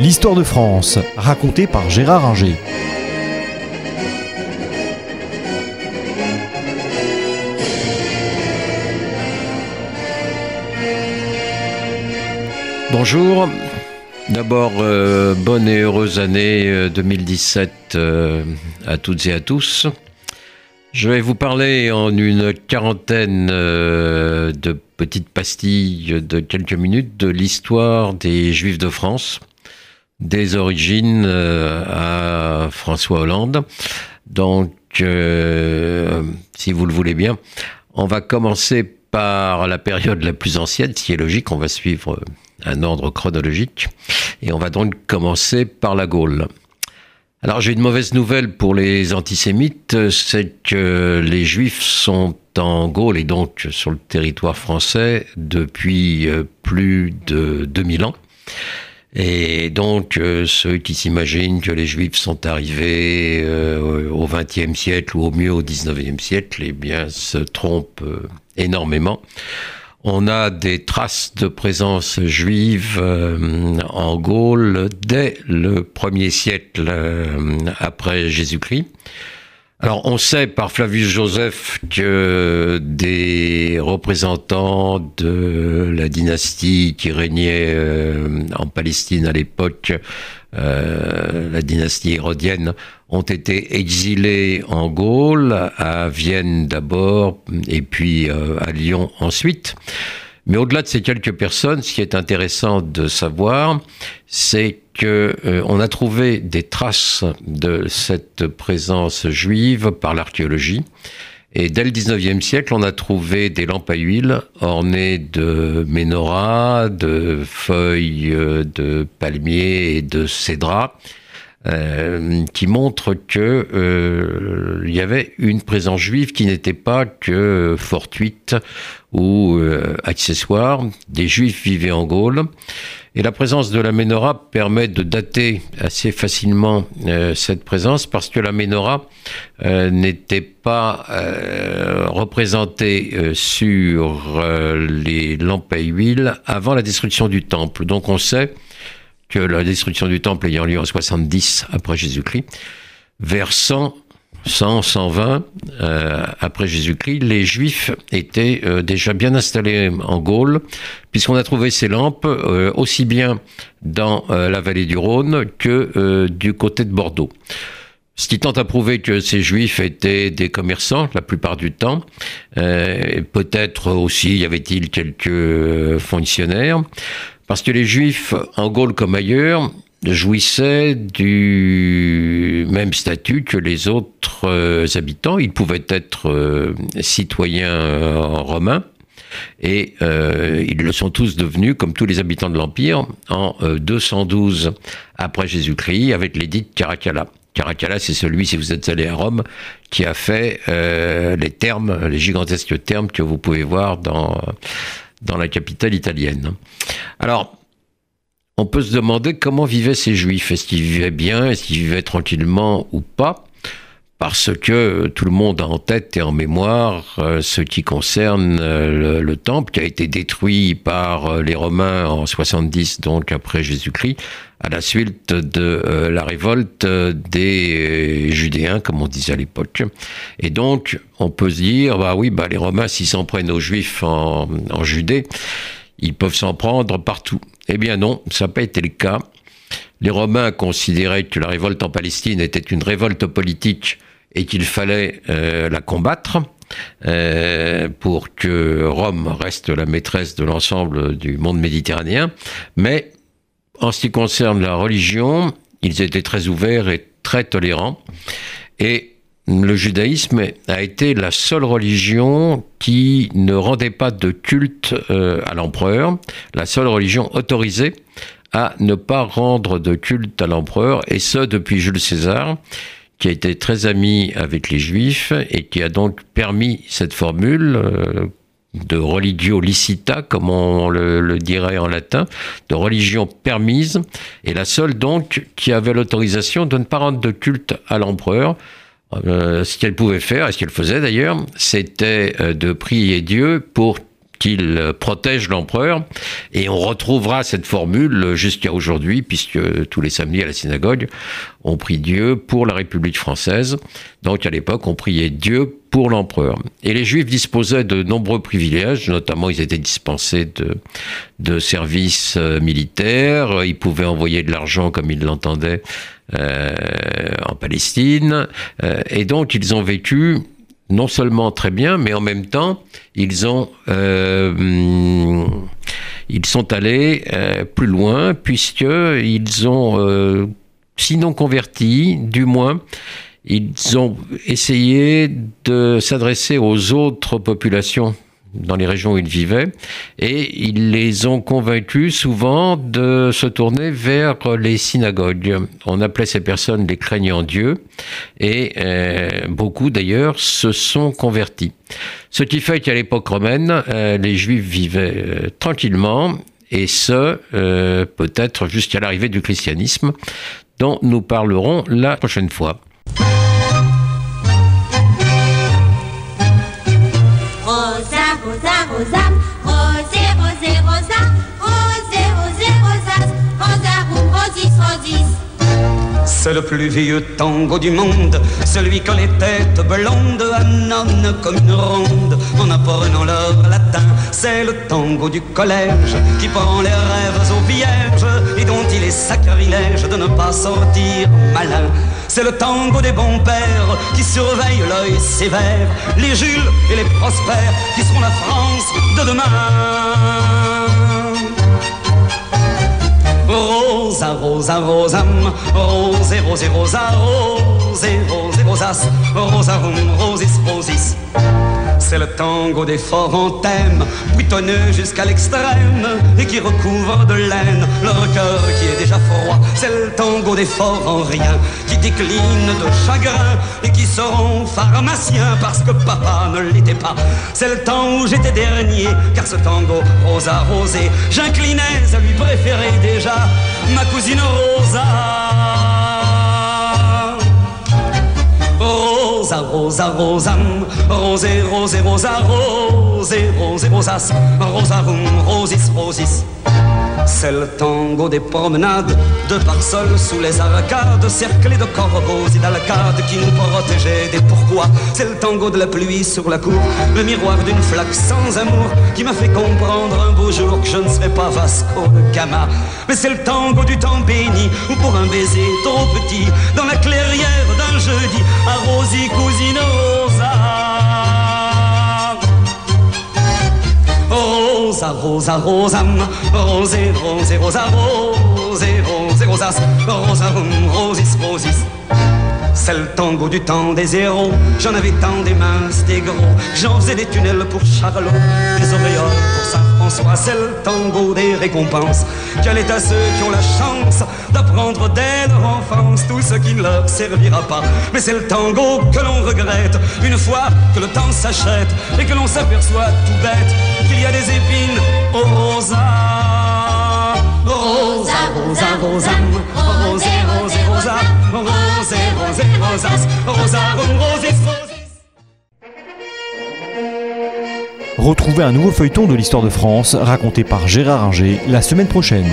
L'histoire de France, racontée par Gérard Inger. Bonjour. D'abord, euh, bonne et heureuse année 2017 euh, euh, à toutes et à tous. Je vais vous parler en une quarantaine de petites pastilles de quelques minutes de l'histoire des Juifs de France, des origines à François Hollande. Donc, si vous le voulez bien, on va commencer par la période la plus ancienne, ce qui est logique, on va suivre un ordre chronologique. Et on va donc commencer par la Gaule. Alors j'ai une mauvaise nouvelle pour les antisémites, c'est que les juifs sont en Gaule et donc sur le territoire français depuis euh, plus de 2000 ans. Et donc euh, ceux qui s'imaginent que les juifs sont arrivés euh, au XXe siècle ou au mieux au XIXe siècle, eh bien se trompent énormément. On a des traces de présence juive euh, en Gaule dès le premier siècle euh, après Jésus-Christ. Alors on sait par Flavius Joseph que des représentants de la dynastie qui régnait euh, en Palestine à l'époque, la dynastie hérodienne, ont été exilés en Gaule, à Vienne d'abord, et puis euh, à Lyon ensuite. Mais au-delà de ces quelques personnes, ce qui est intéressant de savoir, c'est euh, on a trouvé des traces de cette présence juive par l'archéologie. Et dès le 19e siècle, on a trouvé des lampes à huile ornées de menorahs, de feuilles de palmiers et de cédras, euh, qui montre que euh, y avait une présence juive qui n'était pas que fortuite ou euh, accessoire. Des juifs vivaient en Gaule. Et la présence de la menorah permet de dater assez facilement cette présence parce que la menorah n'était pas représentée sur les lampes à huile avant la destruction du temple. Donc on sait que la destruction du temple ayant lieu en 70 après Jésus-Christ, vers 100, 100, 120 après Jésus-Christ, les Juifs étaient euh, déjà bien installés en Gaule, puisqu'on a trouvé ces lampes euh, aussi bien dans euh, la vallée du Rhône que du côté de Bordeaux. Ce qui tente à prouver que ces juifs étaient des commerçants la plupart du temps. Peut-être aussi y avait-il quelques fonctionnaires. Parce que les Juifs, en Gaule comme ailleurs, jouissaient du même statut que les autres euh, habitants. Ils pouvaient être euh, citoyens euh, romains. Et ils le sont tous devenus, comme tous les habitants de l'Empire, en 212 après Jésus-Christ, avec l'édit de Caracalla. Caracalla, c'est celui, si vous êtes allé à Rome, qui a fait les termes, les gigantesques termes que vous pouvez voir dans dans la capitale italienne. Alors, on peut se demander comment vivaient ces juifs. Est-ce qu'ils vivaient bien? Est-ce qu'ils vivaient tranquillement ou pas? Parce que tout le monde a en tête et en mémoire euh, ce qui concerne euh, le, temple qui a été détruit par euh, les Romains en 70, donc après Jésus-Christ, à la suite de la révolte des Judéens, comme on disait à l'époque. Et donc, on peut se dire, bah oui, bah les Romains, s'ils s'en prennent aux Juifs en Judée, ils peuvent s'en prendre partout. Eh bien non, ça n'a pas été le cas. Les Romains considéraient que la révolte en Palestine était une révolte politique et qu'il fallait euh, la combattre euh, pour que Rome reste la maîtresse de l'ensemble du monde méditerranéen. Mais en ce qui concerne la religion, ils étaient très ouverts et très tolérants. Et le judaïsme a été la seule religion qui ne rendait pas de culte euh, à l'empereur, la seule religion autorisée à ne pas rendre de culte à l'empereur, et ce depuis Jules César qui a été très ami avec les juifs et qui a donc permis cette formule euh, de religio licita, comme on le, dirait en latin, de religion permise, et la seule donc qui avait l'autorisation de ne pas rendre de culte à l'empereur. Euh, ce qu'elle pouvait faire, et ce qu'elle faisait d'ailleurs, c'était euh, de prier Dieu pour qu'il protège l'empereur. Et on retrouvera cette formule jusqu'à aujourd'hui, puisque tous les samedis à la synagogue, on prie Dieu pour la République française. Donc à l'époque, on priait Dieu pour l'empereur. Et les Juifs disposaient de nombreux privilèges, notamment ils étaient dispensés de, de services euh, militaires, ils pouvaient envoyer de l'argent comme ils l'entendaient euh, en Palestine, euh, et donc ils ont vécu non seulement très bien, mais en même temps, ils ont ils sont allés plus loin puisque ils ont sinon converti, du moins ils ont essayé de s'adresser aux autres populations dans les régions où ils vivaient, et ils les ont convaincus souvent de se tourner vers les synagogues. On appelait ces personnes les craignants Dieu, et euh, beaucoup d'ailleurs se sont convertis. Ce qui fait qu'à l'époque romaine, euh, les Juifs vivaient euh, tranquillement, et ce, peut-être jusqu'à l'arrivée du christianisme, dont nous parlerons la prochaine fois. C'est le plus vieux tango du monde, celui que les têtes blondes annonnent comme une ronde en apprenant leur latin. C'est le tango du collège qui prend les rêves au piège et dont il est sacrilège de ne pas sortir malin. C'est le tango des bons pères qui surveillent l'œil sévère, les Jules et les prospères qui seront la France de demain. Rosa, rosa, rosam, rosé, rosé, rosa, rosé, rosé, rosas, rosarum, rosis, rosis. C'est le tango des forts en thème, buitonneux jusqu'à l'extrême, et qui recouvre de laine leur cœur qui est déjà froid. C'est le tango des forts en rien, qui décline de chagrin, et qui seront pharmaciens parce que papa ne l'était pas. C'est le temps où j'étais dernier, car ce tango rosa rosé, j'inclinais à lui préférer déjà ma cousine Rosa. Rosa, rosa, rosé, rosé, rosa, rosé, rosé, rosas, rosarum, rosis, rosis. C'est le tango des promenades, de parsoles sous les arcades, cerclés de corbeaux et d'alcades qui nous protégeaient des pourquoi. C'est le tango de la pluie sur la cour, le miroir d'une flaque sans amour qui m'a fait comprendre un beau jour que je ne serais pas Vasco de Gama. Mais c'est le tango du temps béni, ou pour un baiser trop petit, dans la clairière d'un jeudi, à Rosie, cousine Rosa. Rosa, rosa, rosé, rosé, rosa, rosé, rosé, rosas, rosarum, rosis, rosis. C'est le tango du temps des héros. J'en avais tant des minces, des gros. J'en faisais des tunnels pour Charlot, des auréoles pour Saint-François. C'est le tango des récompenses. Quel est à ceux qui ont la chance d'apprendre dès leur enfance tout ce qui ne leur servira pas? Mais c'est le tango que l'on regrette une fois que le temps s'achète et que l'on s'aperçoit tout bête qu'il y a des rosa. Rosa, rosa, rosam, rosé, rosé, rosa, rosé, rosé, rosas, rosis, rosis. Retrouvez un nouveau feuilleton de l'histoire de France raconté par Gérard Inger la semaine prochaine.